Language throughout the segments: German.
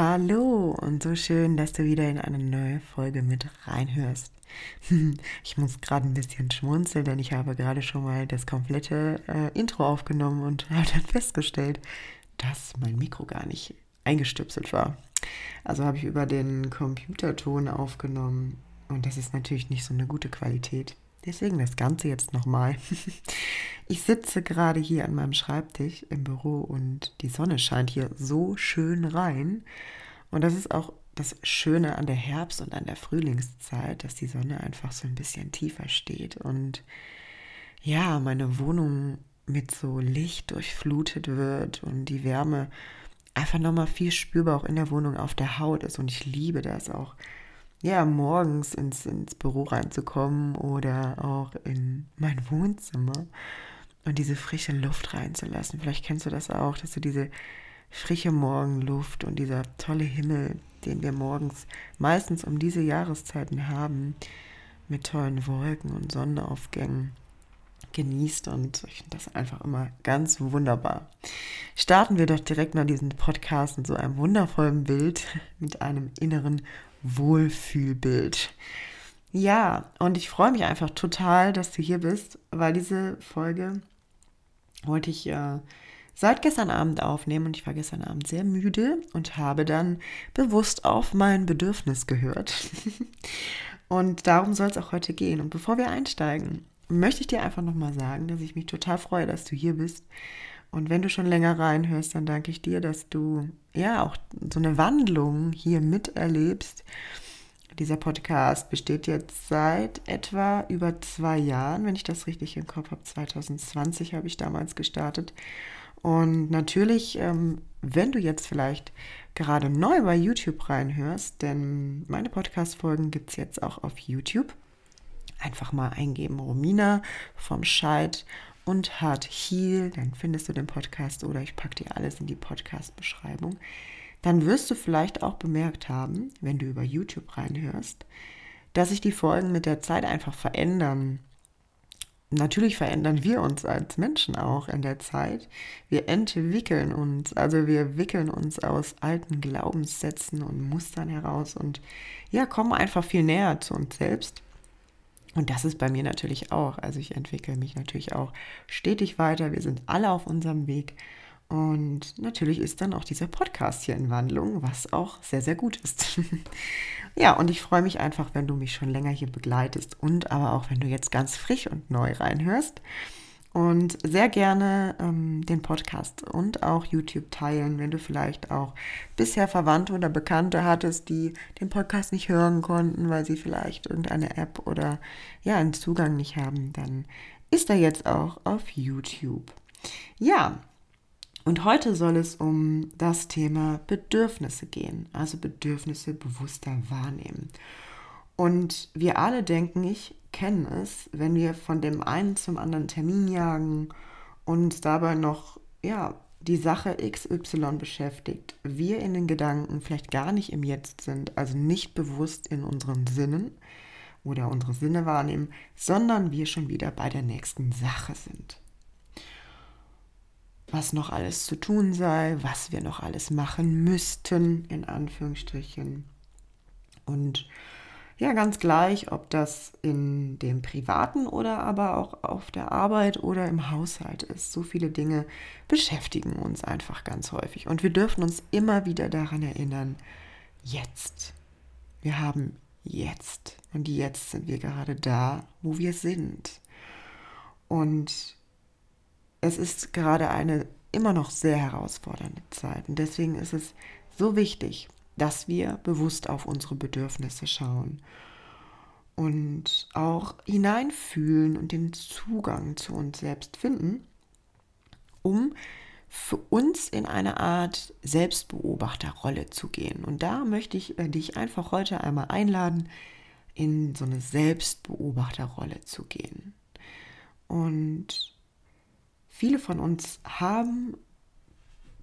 Hallo und so schön, dass du wieder in eine neue Folge mit reinhörst. Ich muss gerade ein bisschen schmunzeln, denn ich habe gerade schon mal das komplette äh, Intro aufgenommen und habe dann festgestellt, dass mein Mikro gar nicht eingestöpselt war. Also habe ich über den Computerton aufgenommen und das ist natürlich nicht so eine gute Qualität. Deswegen das Ganze jetzt nochmal. Ich sitze gerade hier an meinem Schreibtisch im Büro und die Sonne scheint hier so schön rein. Und das ist auch das Schöne an der Herbst- und an der Frühlingszeit, dass die Sonne einfach so ein bisschen tiefer steht und ja, meine Wohnung mit so Licht durchflutet wird und die Wärme einfach nochmal viel spürbar auch in der Wohnung auf der Haut ist. Und ich liebe das auch ja, morgens ins, ins Büro reinzukommen oder auch in mein Wohnzimmer und diese frische Luft reinzulassen. Vielleicht kennst du das auch, dass du diese frische Morgenluft und dieser tolle Himmel, den wir morgens meistens um diese Jahreszeiten haben, mit tollen Wolken und Sonnenaufgängen genießt und ich finde das einfach immer ganz wunderbar. Starten wir doch direkt mal diesen Podcast mit so einem wundervollen Bild, mit einem inneren Wohlfühlbild. Ja, und ich freue mich einfach total, dass du hier bist, weil diese Folge wollte ich äh, seit gestern Abend aufnehmen und ich war gestern Abend sehr müde und habe dann bewusst auf mein Bedürfnis gehört. und darum soll es auch heute gehen. Und bevor wir einsteigen, möchte ich dir einfach nochmal sagen, dass ich mich total freue, dass du hier bist und wenn du schon länger reinhörst, dann danke ich dir, dass du ja auch so eine Wandlung hier miterlebst. Dieser Podcast besteht jetzt seit etwa über zwei Jahren, wenn ich das richtig im Kopf habe. 2020 habe ich damals gestartet. Und natürlich, ähm, wenn du jetzt vielleicht gerade neu bei YouTube reinhörst, denn meine Podcast-Folgen gibt es jetzt auch auf YouTube. Einfach mal eingeben, Romina vom Scheid und Hard Heal, dann findest du den Podcast oder ich packe dir alles in die Podcast-Beschreibung. Dann wirst du vielleicht auch bemerkt haben, wenn du über YouTube reinhörst, dass sich die Folgen mit der Zeit einfach verändern. Natürlich verändern wir uns als Menschen auch in der Zeit. Wir entwickeln uns, also wir wickeln uns aus alten Glaubenssätzen und Mustern heraus und ja, kommen einfach viel näher zu uns selbst. Und das ist bei mir natürlich auch. Also ich entwickle mich natürlich auch stetig weiter. Wir sind alle auf unserem Weg. Und natürlich ist dann auch dieser Podcast hier in Wandlung, was auch sehr, sehr gut ist. ja, und ich freue mich einfach, wenn du mich schon länger hier begleitest und aber auch, wenn du jetzt ganz frisch und neu reinhörst und sehr gerne ähm, den Podcast und auch YouTube teilen, wenn du vielleicht auch bisher Verwandte oder Bekannte hattest, die den Podcast nicht hören konnten, weil sie vielleicht irgendeine App oder ja einen Zugang nicht haben, dann ist er jetzt auch auf YouTube. Ja, und heute soll es um das Thema Bedürfnisse gehen, also Bedürfnisse bewusster wahrnehmen. Und wir alle, denken ich, kennen es, wenn wir von dem einen zum anderen Termin jagen und dabei noch, ja, die Sache XY beschäftigt, wir in den Gedanken vielleicht gar nicht im Jetzt sind, also nicht bewusst in unseren Sinnen oder unsere Sinne wahrnehmen, sondern wir schon wieder bei der nächsten Sache sind. Was noch alles zu tun sei, was wir noch alles machen müssten, in Anführungsstrichen. Und ja, ganz gleich, ob das in dem Privaten oder aber auch auf der Arbeit oder im Haushalt ist. So viele Dinge beschäftigen uns einfach ganz häufig. Und wir dürfen uns immer wieder daran erinnern, jetzt. Wir haben jetzt. Und jetzt sind wir gerade da, wo wir sind. Und es ist gerade eine immer noch sehr herausfordernde Zeit. Und deswegen ist es so wichtig, dass wir bewusst auf unsere Bedürfnisse schauen und auch hineinfühlen und den Zugang zu uns selbst finden, um für uns in eine Art Selbstbeobachterrolle zu gehen. Und da möchte ich äh, dich einfach heute einmal einladen, in so eine Selbstbeobachterrolle zu gehen. Und viele von uns haben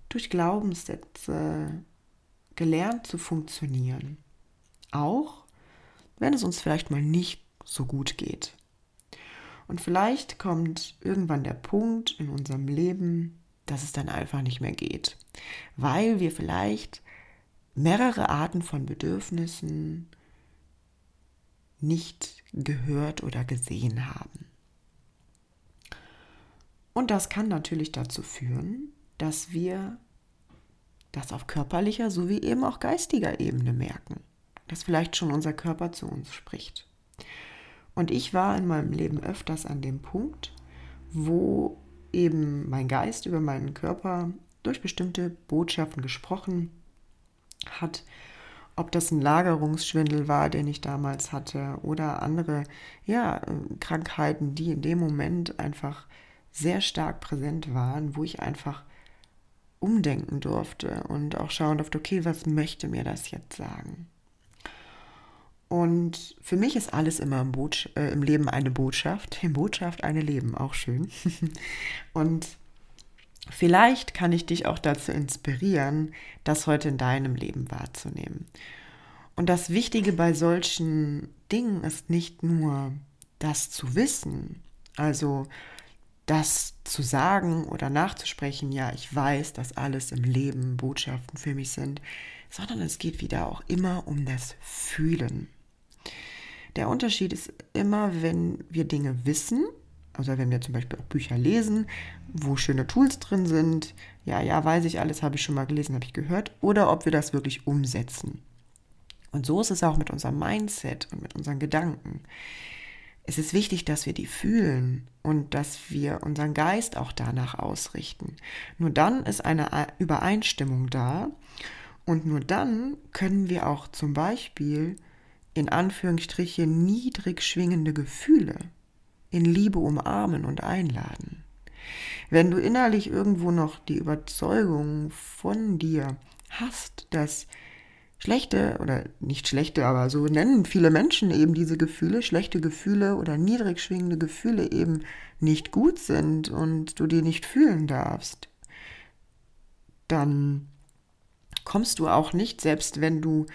durch Glaubenssätze gelernt zu funktionieren. Auch wenn es uns vielleicht mal nicht so gut geht. Und vielleicht kommt irgendwann der Punkt in unserem Leben, dass es dann einfach nicht mehr geht, weil wir vielleicht mehrere Arten von Bedürfnissen nicht gehört oder gesehen haben. Und das kann natürlich dazu führen, dass wir das auf körperlicher sowie eben auch geistiger Ebene merken, dass vielleicht schon unser Körper zu uns spricht. Und ich war in meinem Leben öfters an dem Punkt, wo eben mein Geist über meinen Körper durch bestimmte Botschaften gesprochen hat, ob das ein Lagerungsschwindel war, den ich damals hatte, oder andere ja, Krankheiten, die in dem Moment einfach sehr stark präsent waren, wo ich einfach umdenken durfte und auch schauen durfte, okay, was möchte mir das jetzt sagen? Und für mich ist alles immer im, äh, im Leben eine Botschaft. In Botschaft eine Leben, auch schön. und vielleicht kann ich dich auch dazu inspirieren, das heute in deinem Leben wahrzunehmen. Und das Wichtige bei solchen Dingen ist nicht nur das zu wissen, also das zu sagen oder nachzusprechen, ja, ich weiß, dass alles im Leben Botschaften für mich sind, sondern es geht wieder auch immer um das Fühlen. Der Unterschied ist immer, wenn wir Dinge wissen, also wenn wir zum Beispiel auch Bücher lesen, wo schöne Tools drin sind, ja, ja, weiß ich alles, habe ich schon mal gelesen, habe ich gehört, oder ob wir das wirklich umsetzen. Und so ist es auch mit unserem Mindset und mit unseren Gedanken es ist wichtig, dass wir die fühlen und dass wir unseren Geist auch danach ausrichten. Nur dann ist eine Übereinstimmung da und nur dann können wir auch zum Beispiel in Anführungsstrichen niedrig schwingende Gefühle in Liebe umarmen und einladen. Wenn du innerlich irgendwo noch die Überzeugung von dir hast, dass schlechte oder nicht schlechte, aber so nennen viele Menschen eben diese Gefühle, schlechte Gefühle oder niedrig schwingende Gefühle eben nicht gut sind und du die nicht fühlen darfst, dann kommst du auch nicht, selbst wenn du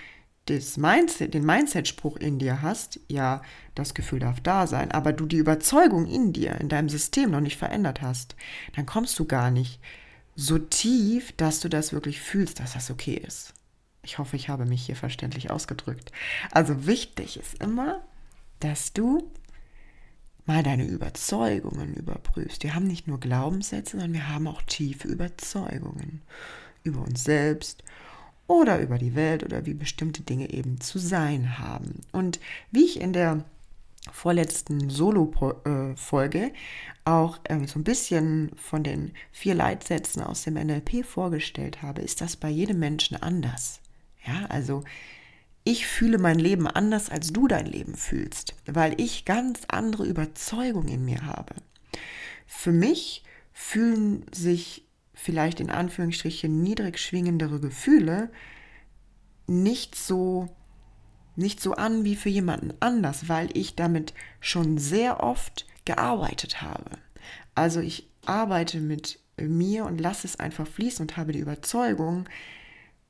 das Mindset, den Mindset-Spruch in dir hast, ja, das Gefühl darf da sein, aber du die Überzeugung in dir, in deinem System noch nicht verändert hast, dann kommst du gar nicht so tief, dass du das wirklich fühlst, dass das okay ist. Ich hoffe, ich habe mich hier verständlich ausgedrückt. Also wichtig ist immer, dass du mal deine Überzeugungen überprüfst. Wir haben nicht nur Glaubenssätze, sondern wir haben auch tiefe Überzeugungen über uns selbst oder über die Welt oder wie bestimmte Dinge eben zu sein haben. Und wie ich in der vorletzten Solo-Folge auch ähm, so ein bisschen von den vier Leitsätzen aus dem NLP vorgestellt habe, ist das bei jedem Menschen anders. Ja, also ich fühle mein Leben anders, als du dein Leben fühlst, weil ich ganz andere Überzeugungen in mir habe. Für mich fühlen sich vielleicht in Anführungsstrichen niedrig schwingendere Gefühle nicht so nicht so an wie für jemanden anders, weil ich damit schon sehr oft gearbeitet habe. Also ich arbeite mit mir und lasse es einfach fließen und habe die Überzeugung,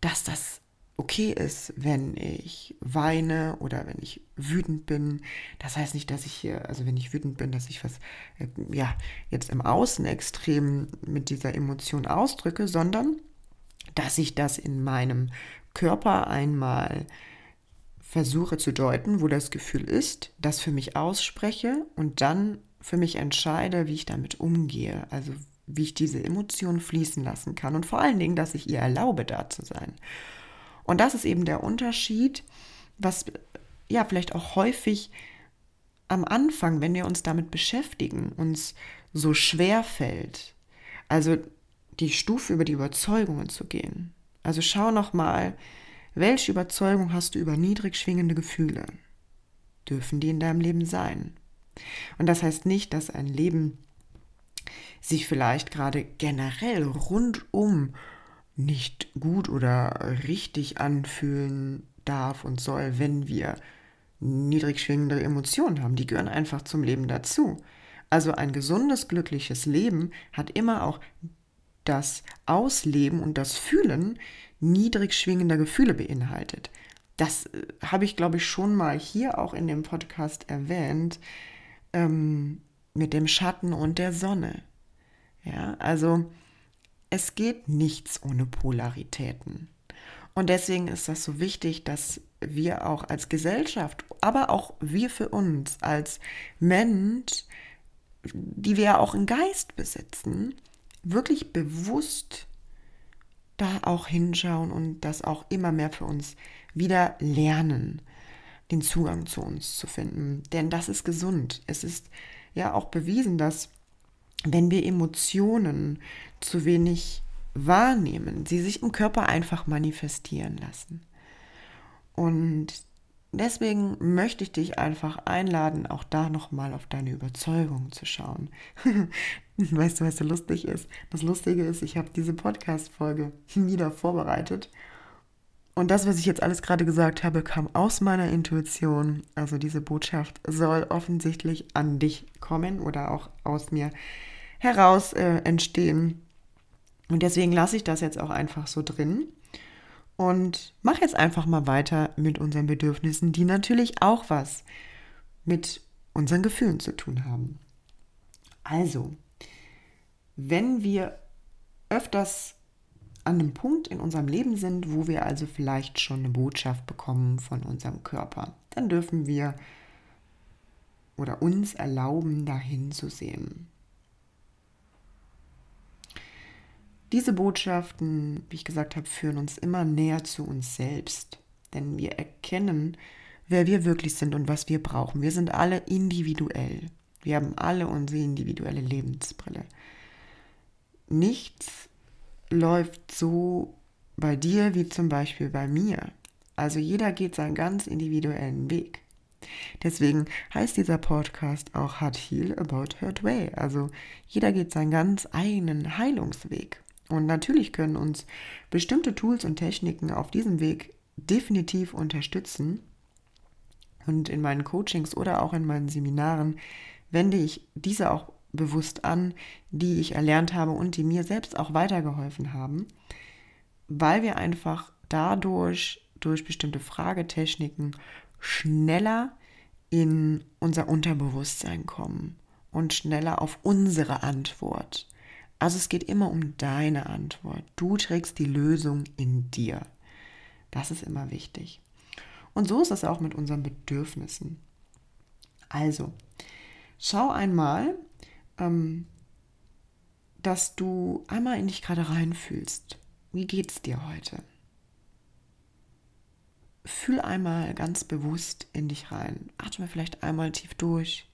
dass das okay ist, wenn ich weine oder wenn ich wütend bin. Das heißt nicht, dass ich hier, also wenn ich wütend bin, dass ich was, äh, ja, jetzt im Außen extrem mit dieser Emotion ausdrücke, sondern dass ich das in meinem Körper einmal versuche zu deuten, wo das Gefühl ist, das für mich ausspreche und dann für mich entscheide, wie ich damit umgehe. Also wie ich diese Emotion fließen lassen kann und vor allen Dingen, dass ich ihr erlaube, da zu sein. Und das ist eben der Unterschied, was ja vielleicht auch häufig am Anfang, wenn wir uns damit beschäftigen, uns so schwer fällt. Also die Stufe über die Überzeugungen zu gehen. Also schau noch mal, welche Überzeugung hast du über niedrig schwingende Gefühle? Dürfen die in deinem Leben sein? Und das heißt nicht, dass ein Leben sich vielleicht gerade generell rundum nicht gut oder richtig anfühlen darf und soll, wenn wir niedrig schwingende Emotionen haben. Die gehören einfach zum Leben dazu. Also ein gesundes, glückliches Leben hat immer auch das Ausleben und das Fühlen niedrig schwingender Gefühle beinhaltet. Das äh, habe ich, glaube ich, schon mal hier auch in dem Podcast erwähnt, ähm, mit dem Schatten und der Sonne. Ja, also es geht nichts ohne Polaritäten. Und deswegen ist das so wichtig, dass wir auch als Gesellschaft, aber auch wir für uns als Mensch, die wir ja auch einen Geist besitzen, wirklich bewusst da auch hinschauen und das auch immer mehr für uns wieder lernen, den Zugang zu uns zu finden. Denn das ist gesund. Es ist ja auch bewiesen, dass wenn wir Emotionen zu wenig wahrnehmen, sie sich im Körper einfach manifestieren lassen. Und deswegen möchte ich dich einfach einladen, auch da nochmal auf deine Überzeugung zu schauen. weißt du, was so lustig ist? Das Lustige ist, ich habe diese Podcast-Folge wieder vorbereitet. Und das, was ich jetzt alles gerade gesagt habe, kam aus meiner Intuition. Also diese Botschaft soll offensichtlich an dich kommen oder auch aus mir heraus äh, entstehen. Und deswegen lasse ich das jetzt auch einfach so drin und mache jetzt einfach mal weiter mit unseren Bedürfnissen, die natürlich auch was mit unseren Gefühlen zu tun haben. Also, wenn wir öfters an einem Punkt in unserem Leben sind, wo wir also vielleicht schon eine Botschaft bekommen von unserem Körper, dann dürfen wir oder uns erlauben, dahin zu sehen. Diese Botschaften, wie ich gesagt habe, führen uns immer näher zu uns selbst, denn wir erkennen, wer wir wirklich sind und was wir brauchen. Wir sind alle individuell. Wir haben alle unsere individuelle Lebensbrille. Nichts läuft so bei dir wie zum Beispiel bei mir. Also jeder geht seinen ganz individuellen Weg. Deswegen heißt dieser Podcast auch Hard Heal About Hurt Way. Also jeder geht seinen ganz eigenen Heilungsweg. Und natürlich können uns bestimmte Tools und Techniken auf diesem Weg definitiv unterstützen. Und in meinen Coachings oder auch in meinen Seminaren wende ich diese auch bewusst an, die ich erlernt habe und die mir selbst auch weitergeholfen haben, weil wir einfach dadurch, durch bestimmte Fragetechniken, schneller in unser Unterbewusstsein kommen und schneller auf unsere Antwort also es geht immer um deine Antwort. Du trägst die Lösung in dir. Das ist immer wichtig. Und so ist es auch mit unseren Bedürfnissen. Also, schau einmal, ähm, dass du einmal in dich gerade reinfühlst. Wie geht es dir heute? Fühl einmal ganz bewusst in dich rein. Atme vielleicht einmal tief durch.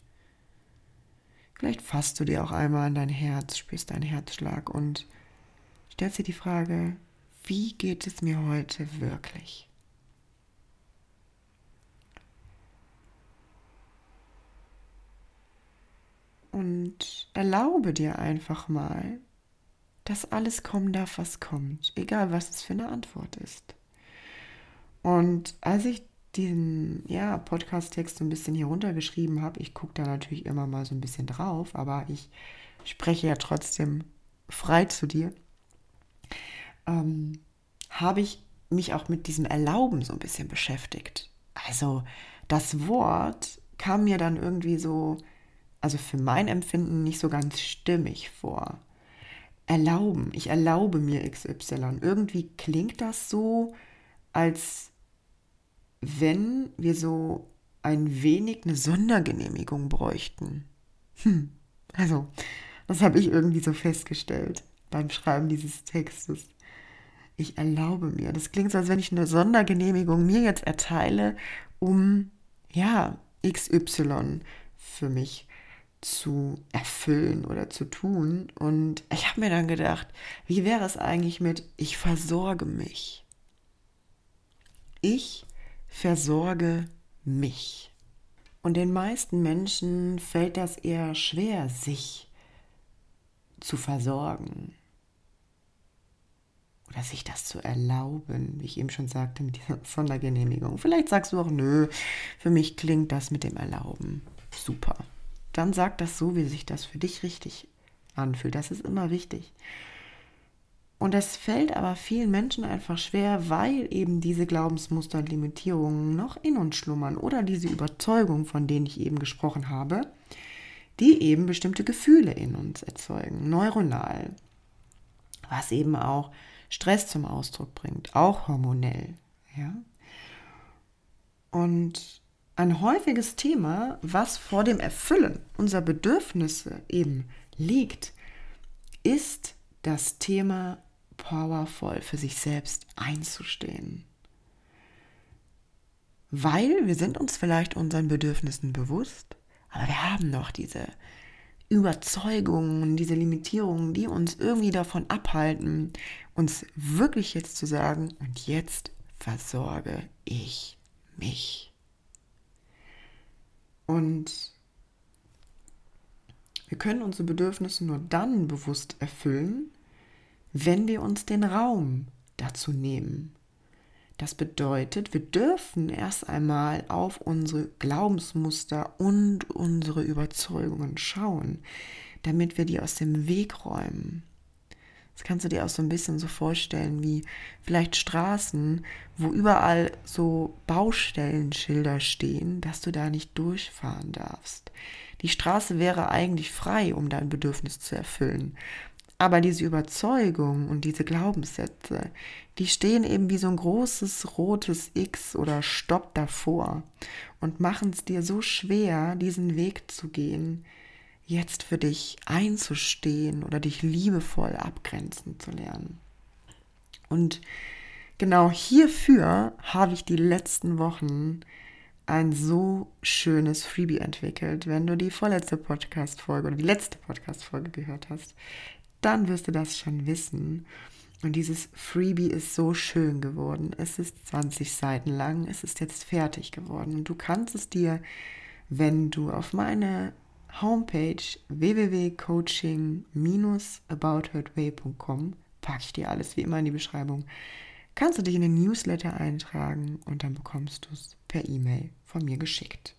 Vielleicht fasst du dir auch einmal an dein Herz, spürst deinen Herzschlag und stellst dir die Frage, wie geht es mir heute wirklich? Und erlaube dir einfach mal, dass alles kommen darf, was kommt, egal was es für eine Antwort ist. Und als ich diesen ja, Podcast-Text so ein bisschen hier runtergeschrieben habe. Ich gucke da natürlich immer mal so ein bisschen drauf, aber ich spreche ja trotzdem frei zu dir, ähm, habe ich mich auch mit diesem Erlauben so ein bisschen beschäftigt. Also das Wort kam mir dann irgendwie so, also für mein Empfinden nicht so ganz stimmig vor. Erlauben, ich erlaube mir XY. Irgendwie klingt das so, als wenn wir so ein wenig eine Sondergenehmigung bräuchten. Hm. Also, das habe ich irgendwie so festgestellt beim Schreiben dieses Textes. Ich erlaube mir. Das klingt so, als wenn ich eine Sondergenehmigung mir jetzt erteile, um, ja, XY für mich zu erfüllen oder zu tun. Und ich habe mir dann gedacht, wie wäre es eigentlich mit, ich versorge mich. Ich versorge mich. Und den meisten Menschen fällt das eher schwer, sich zu versorgen oder sich das zu erlauben, wie ich eben schon sagte, mit dieser Sondergenehmigung. Vielleicht sagst du auch, nö, für mich klingt das mit dem Erlauben super. Dann sag das so, wie sich das für dich richtig anfühlt. Das ist immer wichtig. Und das fällt aber vielen Menschen einfach schwer, weil eben diese Glaubensmuster und Limitierungen noch in uns schlummern oder diese Überzeugung, von denen ich eben gesprochen habe, die eben bestimmte Gefühle in uns erzeugen, neuronal, was eben auch Stress zum Ausdruck bringt, auch hormonell. Ja? Und ein häufiges Thema, was vor dem Erfüllen unserer Bedürfnisse eben liegt, ist das Thema powervoll für sich selbst einzustehen. Weil wir sind uns vielleicht unseren Bedürfnissen bewusst, aber wir haben noch diese Überzeugungen, diese Limitierungen, die uns irgendwie davon abhalten, uns wirklich jetzt zu sagen, und jetzt versorge ich mich. Und wir können unsere Bedürfnisse nur dann bewusst erfüllen, wenn wir uns den Raum dazu nehmen. Das bedeutet, wir dürfen erst einmal auf unsere Glaubensmuster und unsere Überzeugungen schauen, damit wir die aus dem Weg räumen. Das kannst du dir auch so ein bisschen so vorstellen wie vielleicht Straßen, wo überall so Baustellenschilder stehen, dass du da nicht durchfahren darfst. Die Straße wäre eigentlich frei, um dein Bedürfnis zu erfüllen. Aber diese Überzeugung und diese Glaubenssätze, die stehen eben wie so ein großes rotes X oder Stopp davor und machen es dir so schwer, diesen Weg zu gehen, jetzt für dich einzustehen oder dich liebevoll abgrenzen zu lernen. Und genau hierfür habe ich die letzten Wochen ein so schönes Freebie entwickelt. Wenn du die vorletzte Podcast-Folge oder die letzte Podcast-Folge gehört hast, dann wirst du das schon wissen. Und dieses Freebie ist so schön geworden. Es ist 20 Seiten lang. Es ist jetzt fertig geworden. Und du kannst es dir, wenn du auf meine Homepage www.coaching-aboutherway.com packe ich dir alles wie immer in die Beschreibung. Kannst du dich in den Newsletter eintragen und dann bekommst du es per E-Mail von mir geschickt.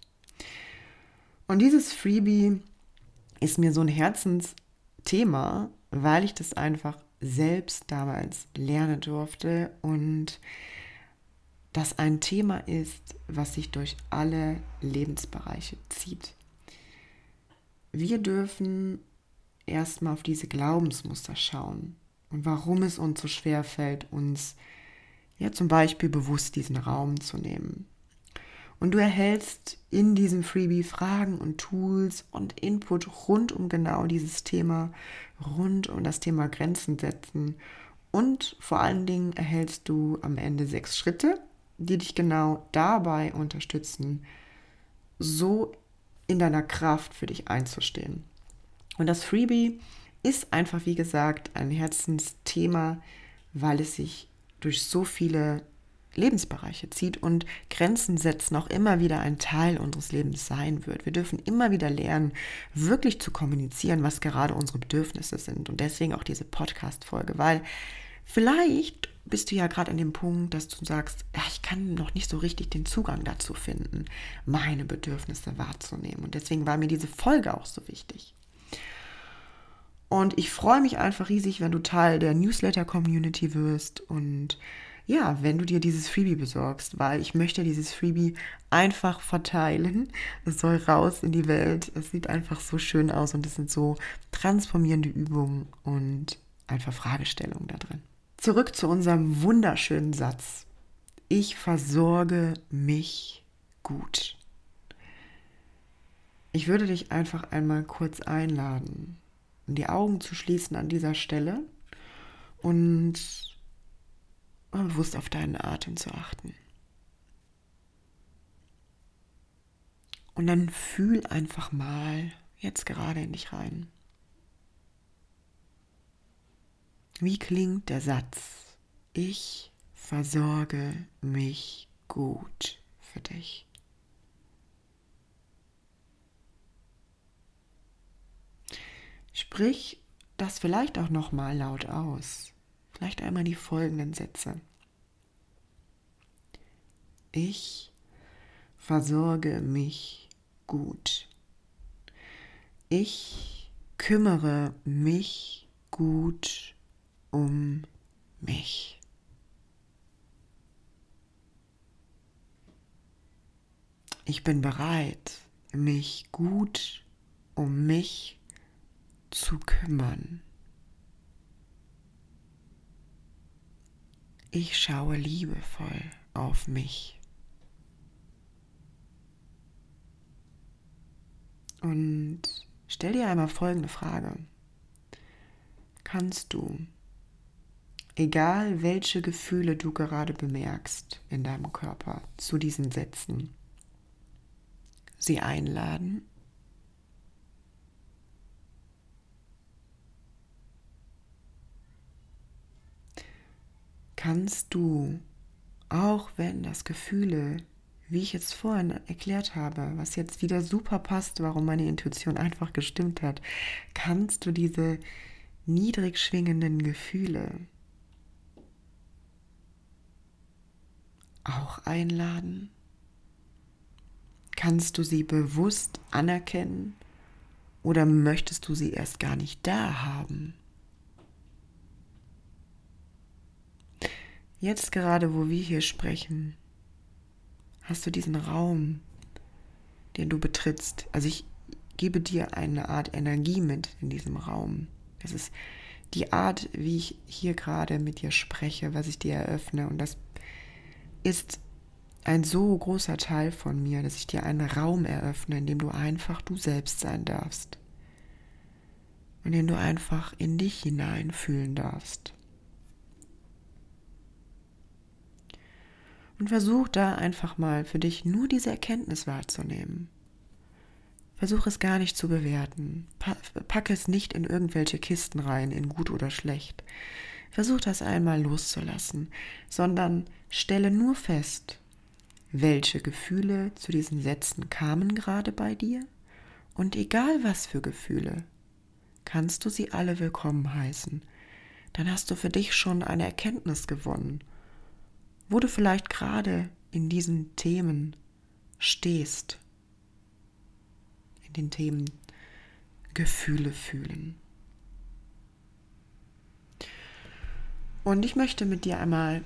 Und dieses Freebie ist mir so ein Herzensthema, weil ich das einfach selbst damals lernen durfte und das ein Thema ist, was sich durch alle Lebensbereiche zieht. Wir dürfen erstmal auf diese Glaubensmuster schauen und warum es uns so schwer fällt, uns ja zum Beispiel bewusst diesen Raum zu nehmen. Und du erhältst in diesem Freebie Fragen und Tools und Input rund um genau dieses Thema, rund um das Thema Grenzen setzen. Und vor allen Dingen erhältst du am Ende sechs Schritte, die dich genau dabei unterstützen, so in deiner Kraft für dich einzustehen. Und das Freebie ist einfach, wie gesagt, ein Herzensthema, weil es sich durch so viele Lebensbereiche zieht und Grenzen setzen auch immer wieder ein Teil unseres Lebens sein wird. Wir dürfen immer wieder lernen, wirklich zu kommunizieren, was gerade unsere Bedürfnisse sind. Und deswegen auch diese Podcast-Folge, weil vielleicht bist du ja gerade an dem Punkt, dass du sagst, ja, ich kann noch nicht so richtig den Zugang dazu finden, meine Bedürfnisse wahrzunehmen. Und deswegen war mir diese Folge auch so wichtig. Und ich freue mich einfach riesig, wenn du Teil der Newsletter-Community wirst und ja, wenn du dir dieses Freebie besorgst, weil ich möchte dieses Freebie einfach verteilen. Es soll raus in die Welt. Es sieht einfach so schön aus und es sind so transformierende Übungen und einfach Fragestellungen da drin. Zurück zu unserem wunderschönen Satz. Ich versorge mich gut. Ich würde dich einfach einmal kurz einladen, die Augen zu schließen an dieser Stelle und bewusst auf deinen Atem zu achten. Und dann fühl einfach mal jetzt gerade in dich rein. Wie klingt der Satz? Ich versorge mich gut für dich. Sprich das vielleicht auch noch mal laut aus. Vielleicht einmal die folgenden Sätze. Ich versorge mich gut. Ich kümmere mich gut um mich. Ich bin bereit, mich gut um mich zu kümmern. Ich schaue liebevoll auf mich. Und stell dir einmal folgende Frage. Kannst du, egal welche Gefühle du gerade bemerkst in deinem Körper zu diesen Sätzen, sie einladen? Kannst du, auch wenn das Gefühle wie ich jetzt vorhin erklärt habe, was jetzt wieder super passt, warum meine Intuition einfach gestimmt hat, kannst du diese niedrig schwingenden Gefühle auch einladen? Kannst du sie bewusst anerkennen oder möchtest du sie erst gar nicht da haben? Jetzt gerade, wo wir hier sprechen, hast du diesen Raum, den du betrittst. Also ich gebe dir eine Art Energie mit in diesem Raum. Das ist die Art, wie ich hier gerade mit dir spreche, was ich dir eröffne. Und das ist ein so großer Teil von mir, dass ich dir einen Raum eröffne, in dem du einfach du selbst sein darfst. In dem du einfach in dich hineinfühlen darfst. Und versuch da einfach mal für dich nur diese Erkenntnis wahrzunehmen. Versuch es gar nicht zu bewerten. Pack es nicht in irgendwelche Kisten rein, in gut oder schlecht. Versuch das einmal loszulassen, sondern stelle nur fest, welche Gefühle zu diesen Sätzen kamen gerade bei dir und egal was für Gefühle, kannst du sie alle willkommen heißen. Dann hast du für dich schon eine Erkenntnis gewonnen wo du vielleicht gerade in diesen Themen stehst, in den Themen Gefühle fühlen. Und ich möchte mit dir einmal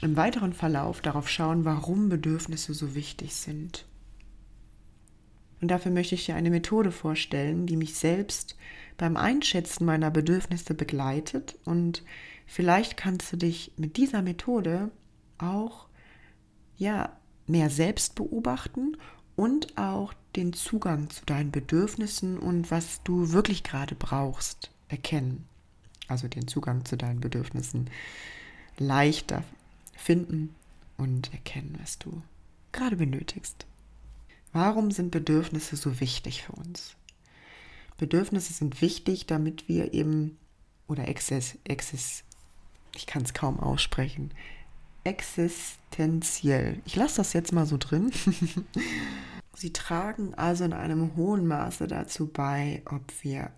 im weiteren Verlauf darauf schauen, warum Bedürfnisse so wichtig sind. Und dafür möchte ich dir eine Methode vorstellen, die mich selbst beim Einschätzen meiner Bedürfnisse begleitet. Und vielleicht kannst du dich mit dieser Methode auch ja mehr selbst beobachten und auch den Zugang zu deinen Bedürfnissen und was du wirklich gerade brauchst erkennen. Also den Zugang zu deinen Bedürfnissen leichter finden und erkennen, was du gerade benötigst. Warum sind Bedürfnisse so wichtig für uns? Bedürfnisse sind wichtig, damit wir eben, oder Exzess, Exzess, ich kann es kaum aussprechen, existenziell. Ich lasse das jetzt mal so drin. Sie tragen also in einem hohen Maße dazu bei, ob wir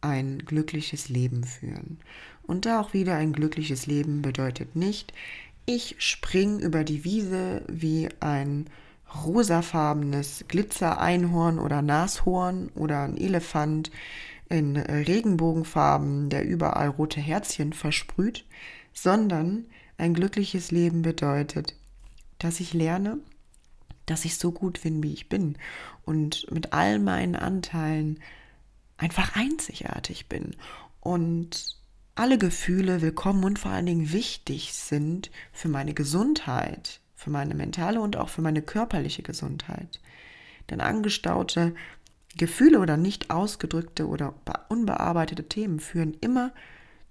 ein glückliches Leben führen. Und da auch wieder ein glückliches Leben bedeutet nicht, ich spring über die Wiese wie ein rosafarbenes Glitzer-Einhorn oder Nashorn oder ein Elefant in Regenbogenfarben, der überall rote Herzchen versprüht, sondern ein glückliches Leben bedeutet, dass ich lerne, dass ich so gut bin, wie ich bin und mit all meinen Anteilen einfach einzigartig bin und alle Gefühle willkommen und vor allen Dingen wichtig sind für meine Gesundheit, für meine mentale und auch für meine körperliche Gesundheit. Denn angestaute Gefühle oder nicht ausgedrückte oder unbearbeitete Themen führen immer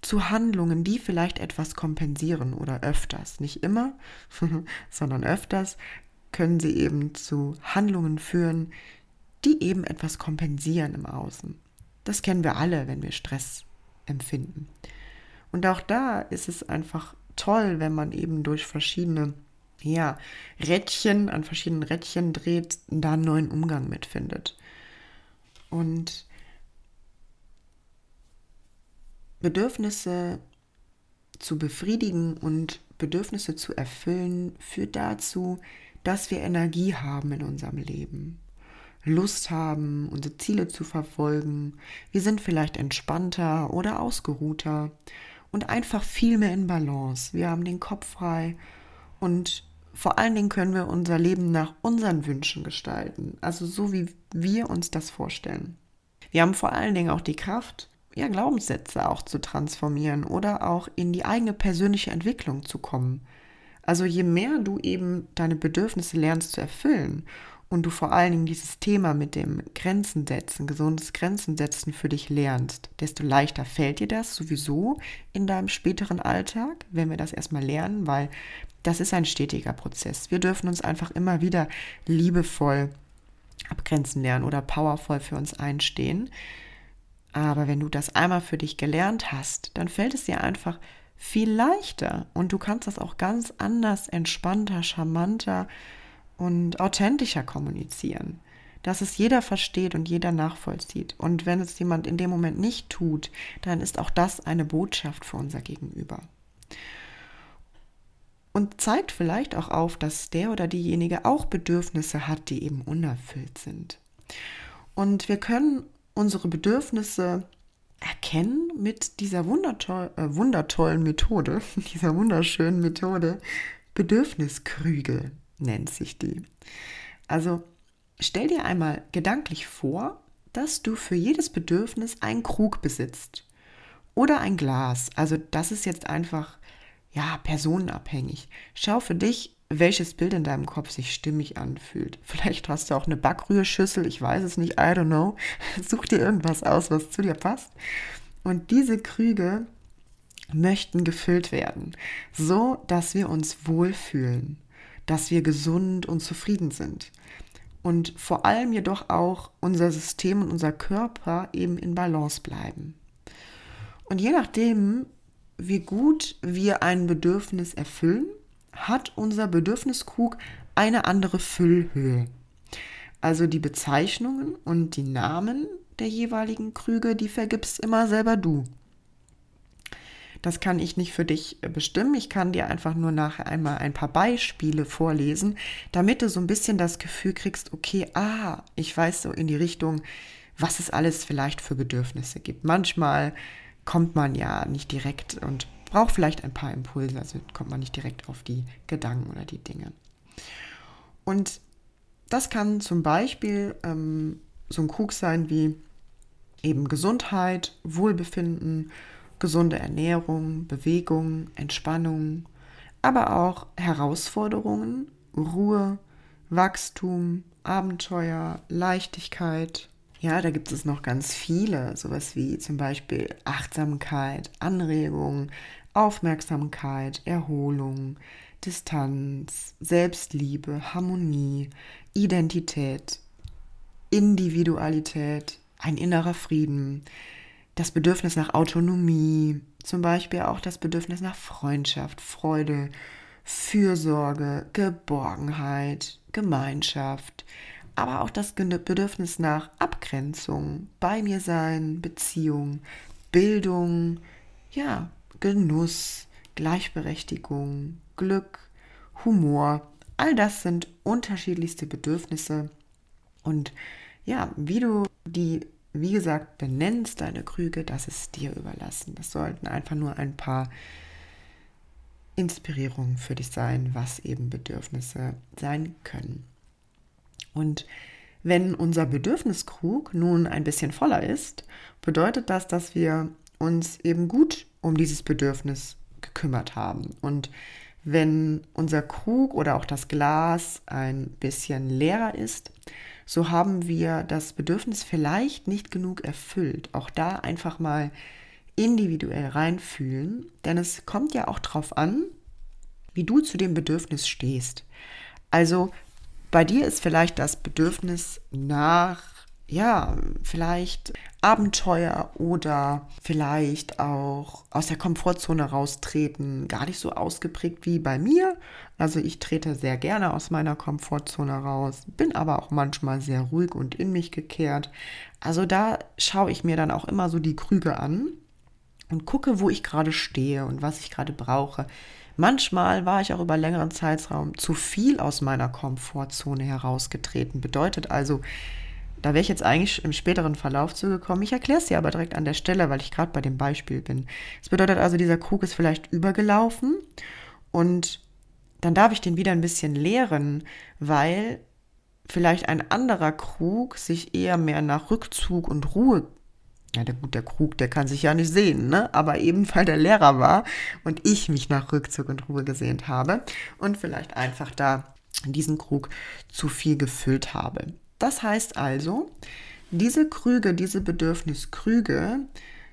zu Handlungen, die vielleicht etwas kompensieren oder öfters. Nicht immer, sondern öfters können sie eben zu Handlungen führen, die eben etwas kompensieren im Außen. Das kennen wir alle, wenn wir Stress empfinden. Und auch da ist es einfach toll, wenn man eben durch verschiedene ja, Rädchen, an verschiedenen Rädchen dreht, da einen neuen Umgang mitfindet. Und Bedürfnisse zu befriedigen und Bedürfnisse zu erfüllen, führt dazu, dass wir Energie haben in unserem Leben. Lust haben, unsere Ziele zu verfolgen. Wir sind vielleicht entspannter oder ausgeruhter und einfach viel mehr in Balance. Wir haben den Kopf frei und vor allen Dingen können wir unser Leben nach unseren Wünschen gestalten, also so wie wir uns das vorstellen. Wir haben vor allen Dingen auch die Kraft, ja, Glaubenssätze auch zu transformieren oder auch in die eigene persönliche Entwicklung zu kommen. Also je mehr du eben deine Bedürfnisse lernst zu erfüllen und du vor allen Dingen dieses Thema mit dem Grenzen setzen, gesundes Grenzen setzen für dich lernst, desto leichter fällt dir das sowieso in deinem späteren Alltag, wenn wir das erstmal lernen, weil das ist ein stetiger Prozess. Wir dürfen uns einfach immer wieder liebevoll abgrenzen lernen oder powervoll für uns einstehen. Aber wenn du das einmal für dich gelernt hast, dann fällt es dir einfach viel leichter und du kannst das auch ganz anders, entspannter, charmanter und authentischer kommunizieren. Dass es jeder versteht und jeder nachvollzieht. Und wenn es jemand in dem Moment nicht tut, dann ist auch das eine Botschaft für unser Gegenüber. Und zeigt vielleicht auch auf, dass der oder diejenige auch Bedürfnisse hat, die eben unerfüllt sind. Und wir können unsere Bedürfnisse erkennen mit dieser wundertoll, äh, wundertollen Methode, dieser wunderschönen Methode, Bedürfniskrüge nennt sich die. Also stell dir einmal gedanklich vor, dass du für jedes Bedürfnis einen Krug besitzt oder ein Glas. Also das ist jetzt einfach ja personenabhängig. Schau für dich, welches Bild in deinem Kopf sich stimmig anfühlt. Vielleicht hast du auch eine Backrührschüssel, ich weiß es nicht, I don't know. Such dir irgendwas aus, was zu dir passt. Und diese Krüge möchten gefüllt werden, so dass wir uns wohlfühlen, dass wir gesund und zufrieden sind. Und vor allem jedoch auch unser System und unser Körper eben in Balance bleiben. Und je nachdem, wie gut wir ein Bedürfnis erfüllen, hat unser Bedürfniskrug eine andere Füllhöhe. Also die Bezeichnungen und die Namen der jeweiligen Krüge, die vergibst immer selber du. Das kann ich nicht für dich bestimmen. Ich kann dir einfach nur nachher einmal ein paar Beispiele vorlesen, damit du so ein bisschen das Gefühl kriegst, okay, ah, ich weiß so in die Richtung, was es alles vielleicht für Bedürfnisse gibt. Manchmal kommt man ja nicht direkt und braucht vielleicht ein paar Impulse, also kommt man nicht direkt auf die Gedanken oder die Dinge. Und das kann zum Beispiel ähm, so ein Krug sein wie eben Gesundheit, Wohlbefinden, gesunde Ernährung, Bewegung, Entspannung, aber auch Herausforderungen, Ruhe, Wachstum, Abenteuer, Leichtigkeit, ja, da gibt es noch ganz viele, sowas wie zum Beispiel Achtsamkeit, Anregung, Aufmerksamkeit, Erholung, Distanz, Selbstliebe, Harmonie, Identität, Individualität, ein innerer Frieden, das Bedürfnis nach Autonomie, zum Beispiel auch das Bedürfnis nach Freundschaft, Freude, Fürsorge, Geborgenheit, Gemeinschaft, aber auch das Bedürfnis nach Abgrenzung, bei mir sein, Beziehung, Bildung, ja, Genuss, Gleichberechtigung, Glück, Humor, all das sind unterschiedlichste Bedürfnisse. Und ja, wie du die wie gesagt, benennst deine Krüge, das ist dir überlassen. Das sollten einfach nur ein paar Inspirierungen für dich sein, was eben Bedürfnisse sein können. Und wenn unser Bedürfniskrug nun ein bisschen voller ist, bedeutet das, dass wir uns eben gut um dieses Bedürfnis gekümmert haben. Und wenn unser Krug oder auch das Glas ein bisschen leerer ist, so haben wir das Bedürfnis vielleicht nicht genug erfüllt. Auch da einfach mal individuell reinfühlen, denn es kommt ja auch darauf an, wie du zu dem Bedürfnis stehst. Also bei dir ist vielleicht das Bedürfnis nach ja, vielleicht Abenteuer oder vielleicht auch aus der Komfortzone raustreten, gar nicht so ausgeprägt wie bei mir. Also ich trete sehr gerne aus meiner Komfortzone raus, bin aber auch manchmal sehr ruhig und in mich gekehrt. Also da schaue ich mir dann auch immer so die Krüge an und gucke, wo ich gerade stehe und was ich gerade brauche. Manchmal war ich auch über längeren Zeitraum zu viel aus meiner Komfortzone herausgetreten. Bedeutet also, da wäre ich jetzt eigentlich im späteren Verlauf zugekommen. Ich erkläre es dir aber direkt an der Stelle, weil ich gerade bei dem Beispiel bin. Das bedeutet also, dieser Krug ist vielleicht übergelaufen und dann darf ich den wieder ein bisschen leeren, weil vielleicht ein anderer Krug sich eher mehr nach Rückzug und Ruhe ja, der, gut, der Krug, der kann sich ja nicht sehen, ne? Aber eben weil der Lehrer war und ich mich nach Rückzug und Ruhe gesehnt habe und vielleicht einfach da diesen Krug zu viel gefüllt habe. Das heißt also, diese Krüge, diese Bedürfniskrüge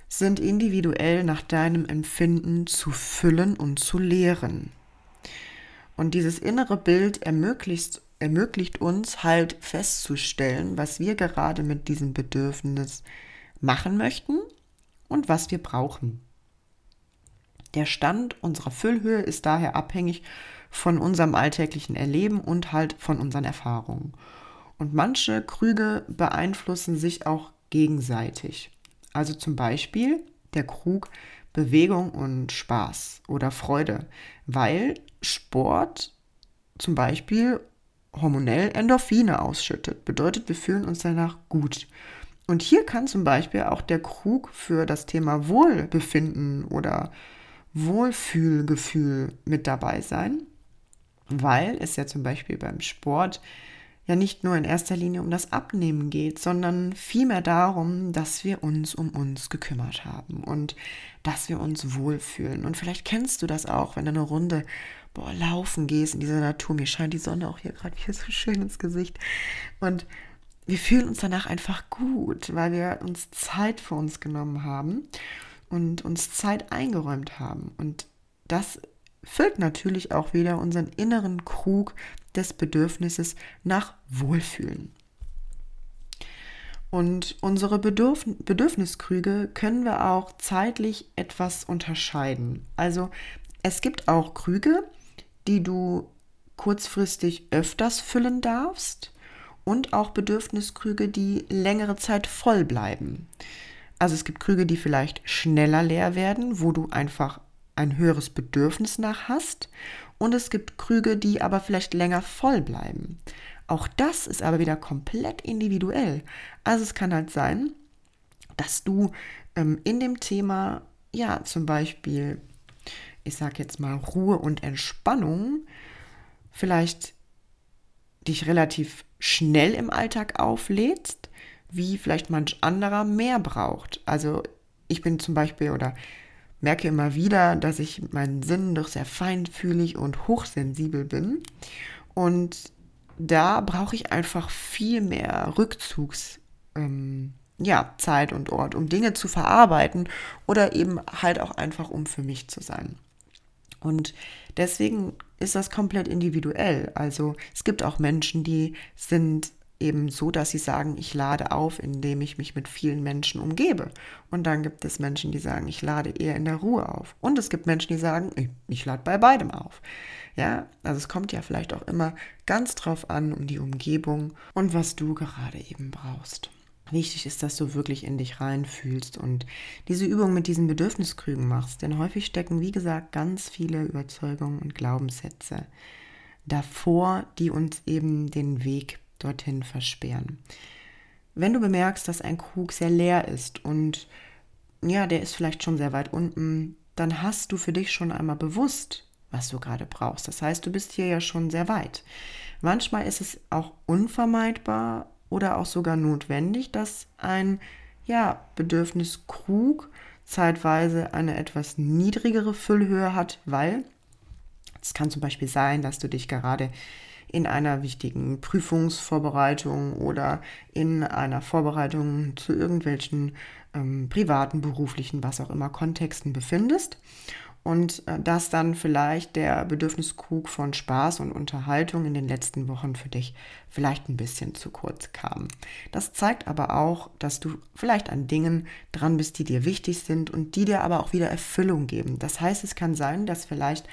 sind individuell nach deinem Empfinden zu füllen und zu leeren. Und dieses innere Bild ermöglicht, ermöglicht uns halt festzustellen, was wir gerade mit diesem Bedürfnis machen möchten und was wir brauchen. Der Stand unserer Füllhöhe ist daher abhängig von unserem alltäglichen Erleben und halt von unseren Erfahrungen. Und manche Krüge beeinflussen sich auch gegenseitig. Also zum Beispiel der Krug Bewegung und Spaß oder Freude, weil Sport zum Beispiel hormonell Endorphine ausschüttet. Bedeutet, wir fühlen uns danach gut. Und hier kann zum Beispiel auch der Krug für das Thema Wohlbefinden oder Wohlfühlgefühl mit dabei sein, weil es ja zum Beispiel beim Sport ja nicht nur in erster Linie um das Abnehmen geht, sondern vielmehr darum, dass wir uns um uns gekümmert haben und dass wir uns wohlfühlen. Und vielleicht kennst du das auch, wenn du eine Runde boah, laufen gehst in dieser Natur. Mir scheint die Sonne auch hier gerade wieder so schön ins Gesicht. Und wir fühlen uns danach einfach gut, weil wir uns Zeit für uns genommen haben und uns Zeit eingeräumt haben. Und das füllt natürlich auch wieder unseren inneren Krug des Bedürfnisses nach Wohlfühlen. Und unsere Bedürf Bedürfniskrüge können wir auch zeitlich etwas unterscheiden. Also es gibt auch Krüge, die du kurzfristig öfters füllen darfst und auch Bedürfniskrüge, die längere Zeit voll bleiben. Also es gibt Krüge, die vielleicht schneller leer werden, wo du einfach ein höheres Bedürfnis nach hast und es gibt Krüge, die aber vielleicht länger voll bleiben. Auch das ist aber wieder komplett individuell. Also es kann halt sein, dass du ähm, in dem Thema, ja, zum Beispiel, ich sag jetzt mal Ruhe und Entspannung, vielleicht dich relativ schnell im Alltag auflädst, wie vielleicht manch anderer mehr braucht. Also ich bin zum Beispiel oder merke immer wieder, dass ich mit meinen Sinnen doch sehr feinfühlig und hochsensibel bin. Und da brauche ich einfach viel mehr Rückzugs, ähm, ja, und Ort, um Dinge zu verarbeiten oder eben halt auch einfach, um für mich zu sein. Und deswegen ist das komplett individuell. Also es gibt auch Menschen, die sind eben so, dass sie sagen, ich lade auf, indem ich mich mit vielen Menschen umgebe. Und dann gibt es Menschen, die sagen, ich lade eher in der Ruhe auf. Und es gibt Menschen, die sagen, ich, ich lade bei beidem auf. Ja, also es kommt ja vielleicht auch immer ganz drauf an, um die Umgebung und was du gerade eben brauchst. Wichtig ist, dass du wirklich in dich reinfühlst und diese Übung mit diesen Bedürfniskrügen machst. Denn häufig stecken, wie gesagt, ganz viele Überzeugungen und Glaubenssätze davor, die uns eben den Weg dorthin versperren. wenn du bemerkst, dass ein Krug sehr leer ist und ja, der ist vielleicht schon sehr weit unten, dann hast du für dich schon einmal bewusst, was du gerade brauchst. Das heißt, du bist hier ja schon sehr weit. Manchmal ist es auch unvermeidbar oder auch sogar notwendig, dass ein ja, Bedürfniskrug zeitweise eine etwas niedrigere Füllhöhe hat, weil es kann zum Beispiel sein, dass du dich gerade in einer wichtigen Prüfungsvorbereitung oder in einer Vorbereitung zu irgendwelchen ähm, privaten, beruflichen, was auch immer Kontexten befindest und äh, dass dann vielleicht der Bedürfniskrug von Spaß und Unterhaltung in den letzten Wochen für dich vielleicht ein bisschen zu kurz kam. Das zeigt aber auch, dass du vielleicht an Dingen dran bist, die dir wichtig sind und die dir aber auch wieder Erfüllung geben. Das heißt, es kann sein, dass vielleicht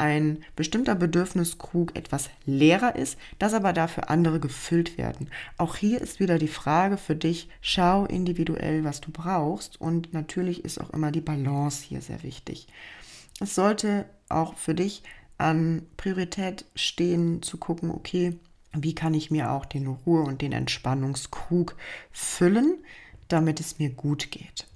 ein bestimmter Bedürfniskrug etwas leerer ist, dass aber dafür andere gefüllt werden. Auch hier ist wieder die Frage für dich, schau individuell, was du brauchst und natürlich ist auch immer die Balance hier sehr wichtig. Es sollte auch für dich an Priorität stehen, zu gucken, okay, wie kann ich mir auch den Ruhe- und den Entspannungskrug füllen, damit es mir gut geht.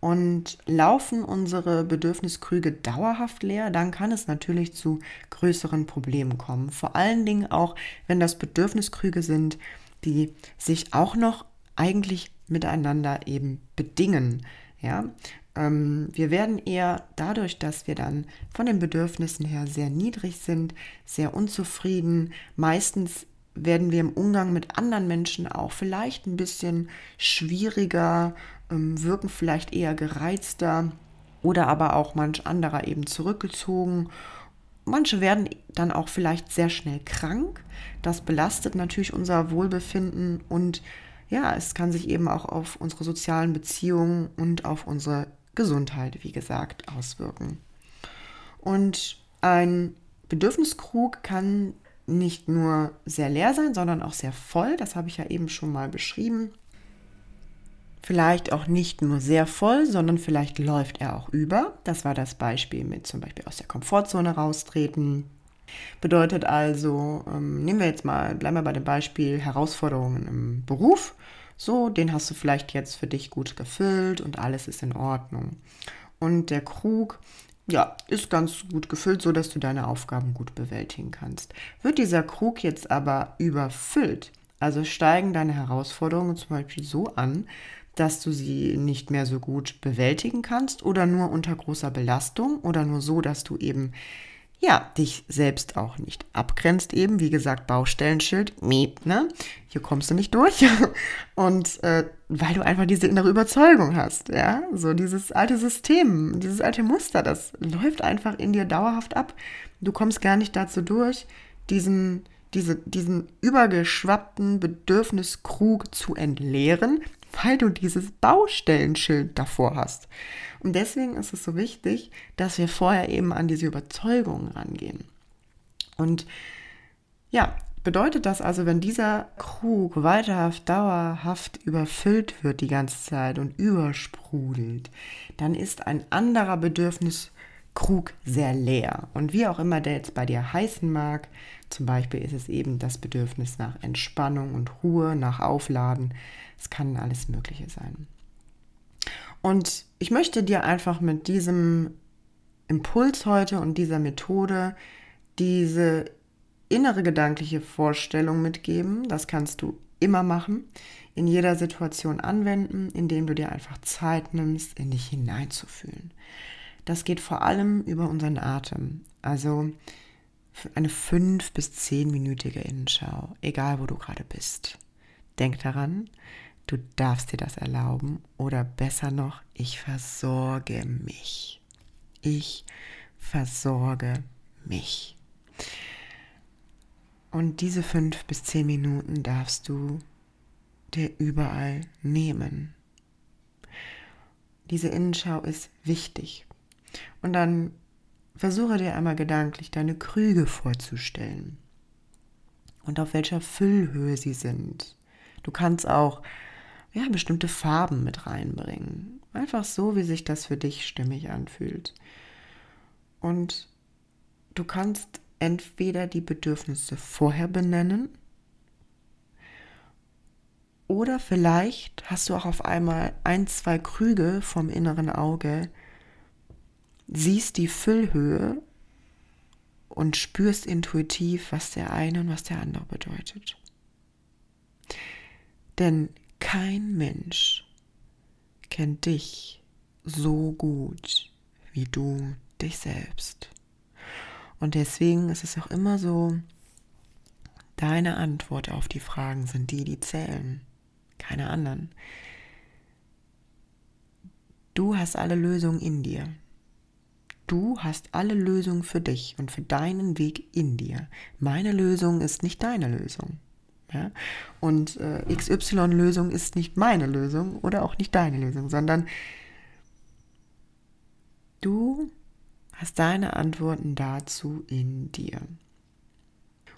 Und laufen unsere Bedürfniskrüge dauerhaft leer, dann kann es natürlich zu größeren Problemen kommen. Vor allen Dingen auch, wenn das Bedürfniskrüge sind, die sich auch noch eigentlich miteinander eben bedingen. Ja, ähm, wir werden eher dadurch, dass wir dann von den Bedürfnissen her sehr niedrig sind, sehr unzufrieden, meistens werden wir im Umgang mit anderen Menschen auch vielleicht ein bisschen schwieriger, ähm, wirken vielleicht eher gereizter oder aber auch manch anderer eben zurückgezogen. Manche werden dann auch vielleicht sehr schnell krank. Das belastet natürlich unser Wohlbefinden und ja, es kann sich eben auch auf unsere sozialen Beziehungen und auf unsere Gesundheit, wie gesagt, auswirken. Und ein Bedürfniskrug kann nicht nur sehr leer sein, sondern auch sehr voll. Das habe ich ja eben schon mal beschrieben. Vielleicht auch nicht nur sehr voll, sondern vielleicht läuft er auch über. Das war das Beispiel mit zum Beispiel aus der Komfortzone raustreten. Bedeutet also, ähm, nehmen wir jetzt mal, bleiben wir bei dem Beispiel Herausforderungen im Beruf. So, den hast du vielleicht jetzt für dich gut gefüllt und alles ist in Ordnung. Und der Krug, ja, ist ganz gut gefüllt, so dass du deine Aufgaben gut bewältigen kannst. Wird dieser Krug jetzt aber überfüllt, also steigen deine Herausforderungen zum Beispiel so an, dass du sie nicht mehr so gut bewältigen kannst oder nur unter großer Belastung oder nur so, dass du eben ja, dich selbst auch nicht abgrenzt eben. Wie gesagt, Baustellenschild, miep, ne? Hier kommst du nicht durch. Und äh, weil du einfach diese innere Überzeugung hast, ja? So dieses alte System, dieses alte Muster, das läuft einfach in dir dauerhaft ab. Du kommst gar nicht dazu durch, diesen, diese, diesen übergeschwappten Bedürfniskrug zu entleeren, weil du dieses Baustellenschild davor hast. Und deswegen ist es so wichtig, dass wir vorher eben an diese Überzeugungen rangehen. Und ja, bedeutet das also, wenn dieser Krug weiterhaft, dauerhaft überfüllt wird die ganze Zeit und übersprudelt, dann ist ein anderer Bedürfniskrug sehr leer. Und wie auch immer der jetzt bei dir heißen mag, zum Beispiel ist es eben das Bedürfnis nach Entspannung und Ruhe, nach Aufladen. Es kann alles Mögliche sein. Und ich möchte dir einfach mit diesem Impuls heute und dieser Methode diese innere gedankliche Vorstellung mitgeben. Das kannst du immer machen, in jeder Situation anwenden, indem du dir einfach Zeit nimmst, in dich hineinzufühlen. Das geht vor allem über unseren Atem. Also eine fünf- bis zehnminütige Innenschau, egal wo du gerade bist. Denk daran, Du darfst dir das erlauben oder besser noch, ich versorge mich. Ich versorge mich. Und diese fünf bis zehn Minuten darfst du dir überall nehmen. Diese Innenschau ist wichtig. Und dann versuche dir einmal gedanklich deine Krüge vorzustellen und auf welcher Füllhöhe sie sind. Du kannst auch ja, bestimmte Farben mit reinbringen. Einfach so, wie sich das für dich stimmig anfühlt. Und du kannst entweder die Bedürfnisse vorher benennen Oder vielleicht hast du auch auf einmal ein, zwei Krüge vom inneren Auge, siehst die Füllhöhe und spürst intuitiv, was der eine und was der andere bedeutet. Denn kein Mensch kennt dich so gut wie du dich selbst. Und deswegen ist es auch immer so, deine Antwort auf die Fragen sind die, die zählen, keine anderen. Du hast alle Lösungen in dir. Du hast alle Lösungen für dich und für deinen Weg in dir. Meine Lösung ist nicht deine Lösung. Ja? Und äh, XY-Lösung ist nicht meine Lösung oder auch nicht deine Lösung, sondern du hast deine Antworten dazu in dir.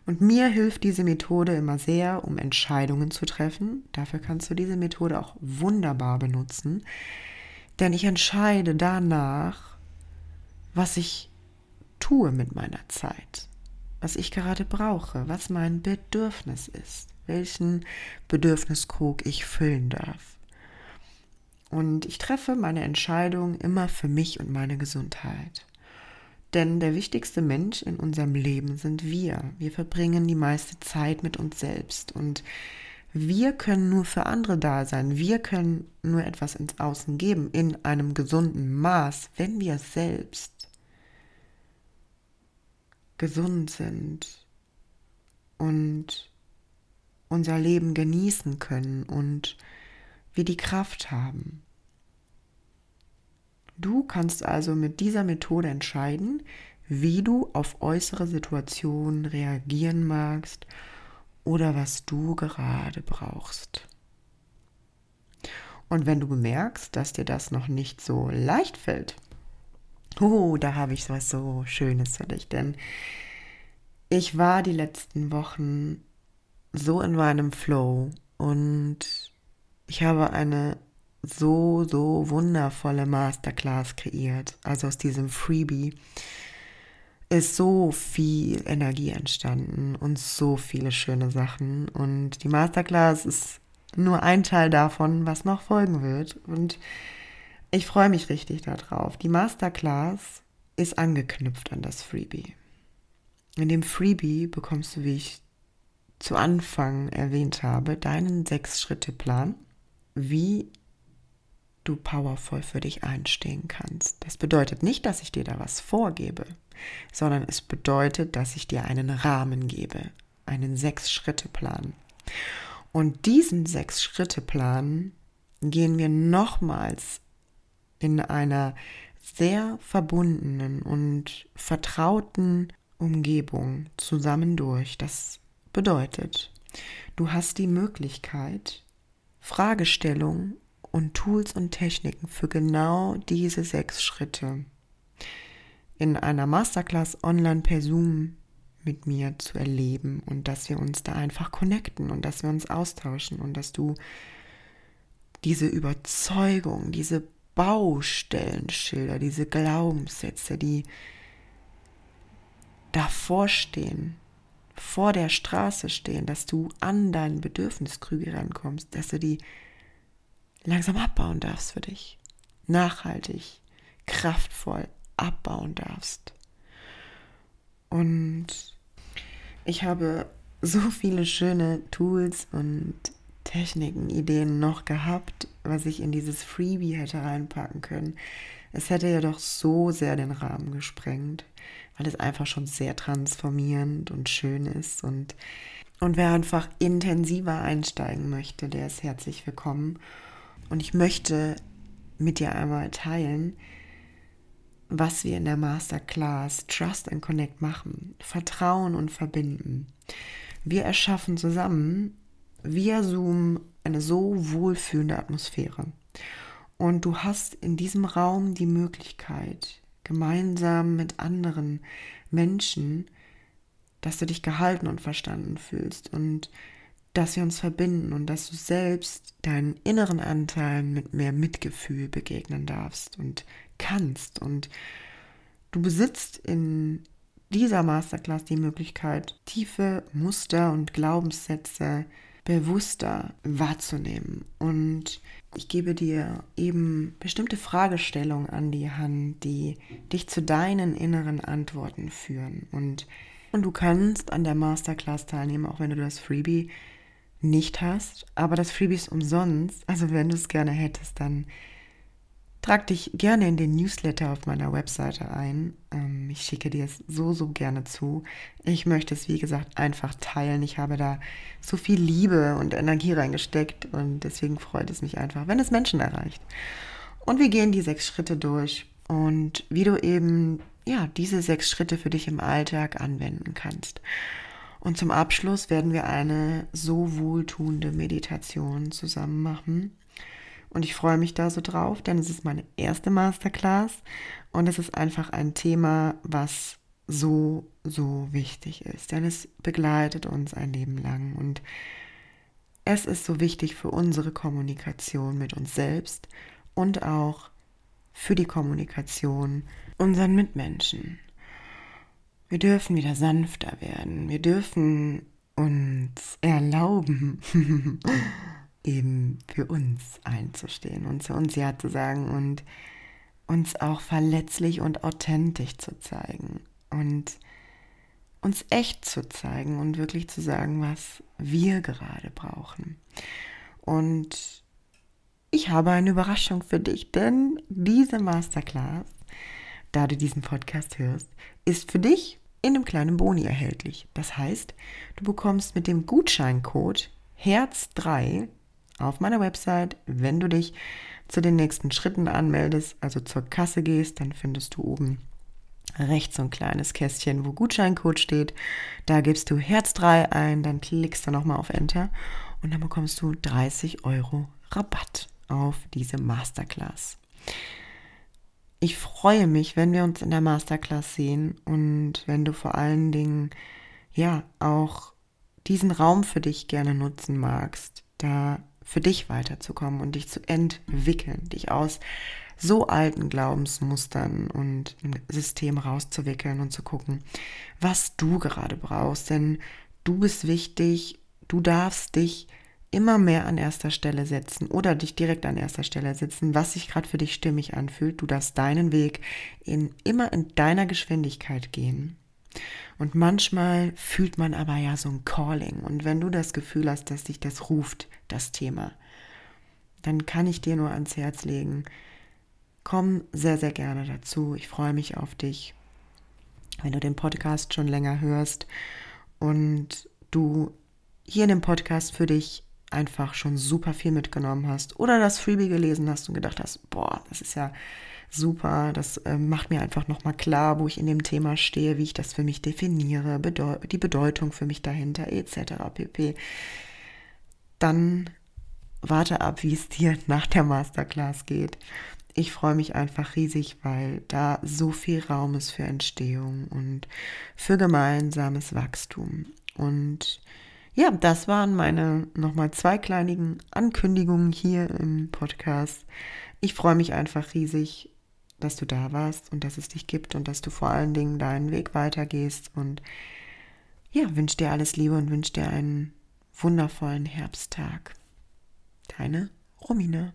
Und mir hilft diese Methode immer sehr, um Entscheidungen zu treffen. Dafür kannst du diese Methode auch wunderbar benutzen. Denn ich entscheide danach, was ich tue mit meiner Zeit, was ich gerade brauche, was mein Bedürfnis ist, welchen Bedürfniskrug ich füllen darf. Und ich treffe meine Entscheidung immer für mich und meine Gesundheit. Denn der wichtigste Mensch in unserem Leben sind wir. Wir verbringen die meiste Zeit mit uns selbst und wir können nur für andere da sein. Wir können nur etwas ins Außen geben in einem gesunden Maß, wenn wir selbst gesund sind und unser Leben genießen können und wir die Kraft haben. Du kannst also mit dieser Methode entscheiden, wie du auf äußere Situationen reagieren magst oder was du gerade brauchst. Und wenn du bemerkst, dass dir das noch nicht so leicht fällt, oh, da habe ich was so Schönes für dich, denn ich war die letzten Wochen so in meinem Flow und ich habe eine so, so wundervolle Masterclass kreiert. Also aus diesem Freebie ist so viel Energie entstanden und so viele schöne Sachen. Und die Masterclass ist nur ein Teil davon, was noch folgen wird. Und ich freue mich richtig darauf. Die Masterclass ist angeknüpft an das Freebie. In dem Freebie bekommst du, wie ich zu Anfang erwähnt habe, deinen Sechs-Schritte-Plan, wie du powervoll für dich einstehen kannst. Das bedeutet nicht, dass ich dir da was vorgebe, sondern es bedeutet, dass ich dir einen Rahmen gebe, einen Sechs-Schritte-Plan. Und diesen Sechs-Schritte-Plan gehen wir nochmals in einer sehr verbundenen und vertrauten Umgebung zusammen durch. Das bedeutet, du hast die Möglichkeit, Fragestellungen und Tools und Techniken für genau diese sechs Schritte in einer Masterclass online per Zoom mit mir zu erleben und dass wir uns da einfach connecten und dass wir uns austauschen und dass du diese Überzeugung, diese Baustellenschilder, diese Glaubenssätze, die davor stehen, vor der Straße stehen, dass du an deinen Bedürfniskrüge rankommst, dass du die langsam abbauen darfst für dich. Nachhaltig, kraftvoll abbauen darfst. Und ich habe so viele schöne Tools und Techniken, Ideen noch gehabt, was ich in dieses Freebie hätte reinpacken können. Es hätte ja doch so sehr den Rahmen gesprengt, weil es einfach schon sehr transformierend und schön ist. Und, und wer einfach intensiver einsteigen möchte, der ist herzlich willkommen. Und ich möchte mit dir einmal teilen, was wir in der Masterclass Trust and Connect machen. Vertrauen und verbinden. Wir erschaffen zusammen via Zoom eine so wohlfühlende Atmosphäre. Und du hast in diesem Raum die Möglichkeit, gemeinsam mit anderen Menschen, dass du dich gehalten und verstanden fühlst und dass wir uns verbinden und dass du selbst deinen inneren Anteilen mit mehr Mitgefühl begegnen darfst und kannst. Und du besitzt in dieser Masterclass die Möglichkeit, tiefe Muster und Glaubenssätze bewusster wahrzunehmen. Und ich gebe dir eben bestimmte Fragestellungen an die Hand, die dich zu deinen inneren Antworten führen. Und, und du kannst an der Masterclass teilnehmen, auch wenn du das Freebie nicht hast. Aber das Freebie ist umsonst. Also wenn du es gerne hättest, dann Trag dich gerne in den Newsletter auf meiner Webseite ein. Ähm, ich schicke dir es so, so gerne zu. Ich möchte es, wie gesagt, einfach teilen. Ich habe da so viel Liebe und Energie reingesteckt und deswegen freut es mich einfach, wenn es Menschen erreicht. Und wir gehen die sechs Schritte durch und wie du eben ja, diese sechs Schritte für dich im Alltag anwenden kannst. Und zum Abschluss werden wir eine so wohltuende Meditation zusammen machen. Und ich freue mich da so drauf, denn es ist meine erste Masterclass und es ist einfach ein Thema, was so, so wichtig ist. Denn es begleitet uns ein Leben lang und es ist so wichtig für unsere Kommunikation mit uns selbst und auch für die Kommunikation unseren Mitmenschen. Wir dürfen wieder sanfter werden. Wir dürfen uns erlauben, eben für uns einzustehen und zu uns Ja zu sagen und uns auch verletzlich und authentisch zu zeigen und uns echt zu zeigen und wirklich zu sagen, was wir gerade brauchen. Und ich habe eine Überraschung für dich, denn diese Masterclass, da du diesen Podcast hörst, ist für dich in einem kleinen Boni erhältlich. Das heißt, du bekommst mit dem Gutscheincode Herz 3 auf meiner Website, wenn du dich zu den nächsten Schritten anmeldest, also zur Kasse gehst, dann findest du oben rechts so ein kleines Kästchen, wo Gutscheincode steht. Da gibst du Herz 3 ein, dann klickst du nochmal auf Enter und dann bekommst du 30 Euro Rabatt auf diese Masterclass. Ich freue mich, wenn wir uns in der Masterclass sehen und wenn du vor allen Dingen ja auch diesen Raum für dich gerne nutzen magst, da für dich weiterzukommen und dich zu entwickeln, dich aus so alten Glaubensmustern und System rauszuwickeln und zu gucken, was du gerade brauchst. Denn du bist wichtig, du darfst dich immer mehr an erster Stelle setzen oder dich direkt an erster Stelle setzen, was sich gerade für dich stimmig anfühlt. Du darfst deinen Weg in, immer in deiner Geschwindigkeit gehen. Und manchmal fühlt man aber ja so ein Calling. Und wenn du das Gefühl hast, dass dich das ruft, das Thema, dann kann ich dir nur ans Herz legen, komm sehr, sehr gerne dazu. Ich freue mich auf dich. Wenn du den Podcast schon länger hörst und du hier in dem Podcast für dich einfach schon super viel mitgenommen hast oder das Freebie gelesen hast und gedacht hast, boah, das ist ja super. Das äh, macht mir einfach nochmal klar, wo ich in dem Thema stehe, wie ich das für mich definiere, bedeu die Bedeutung für mich dahinter, etc. pp. Dann warte ab, wie es dir nach der Masterclass geht. Ich freue mich einfach riesig, weil da so viel Raum ist für Entstehung und für gemeinsames Wachstum. Und ja, das waren meine nochmal zwei kleinigen Ankündigungen hier im Podcast. Ich freue mich einfach riesig, dass du da warst und dass es dich gibt und dass du vor allen Dingen deinen Weg weitergehst. Und ja, wünsche dir alles Liebe und wünsche dir einen wundervollen Herbsttag. Deine Romina.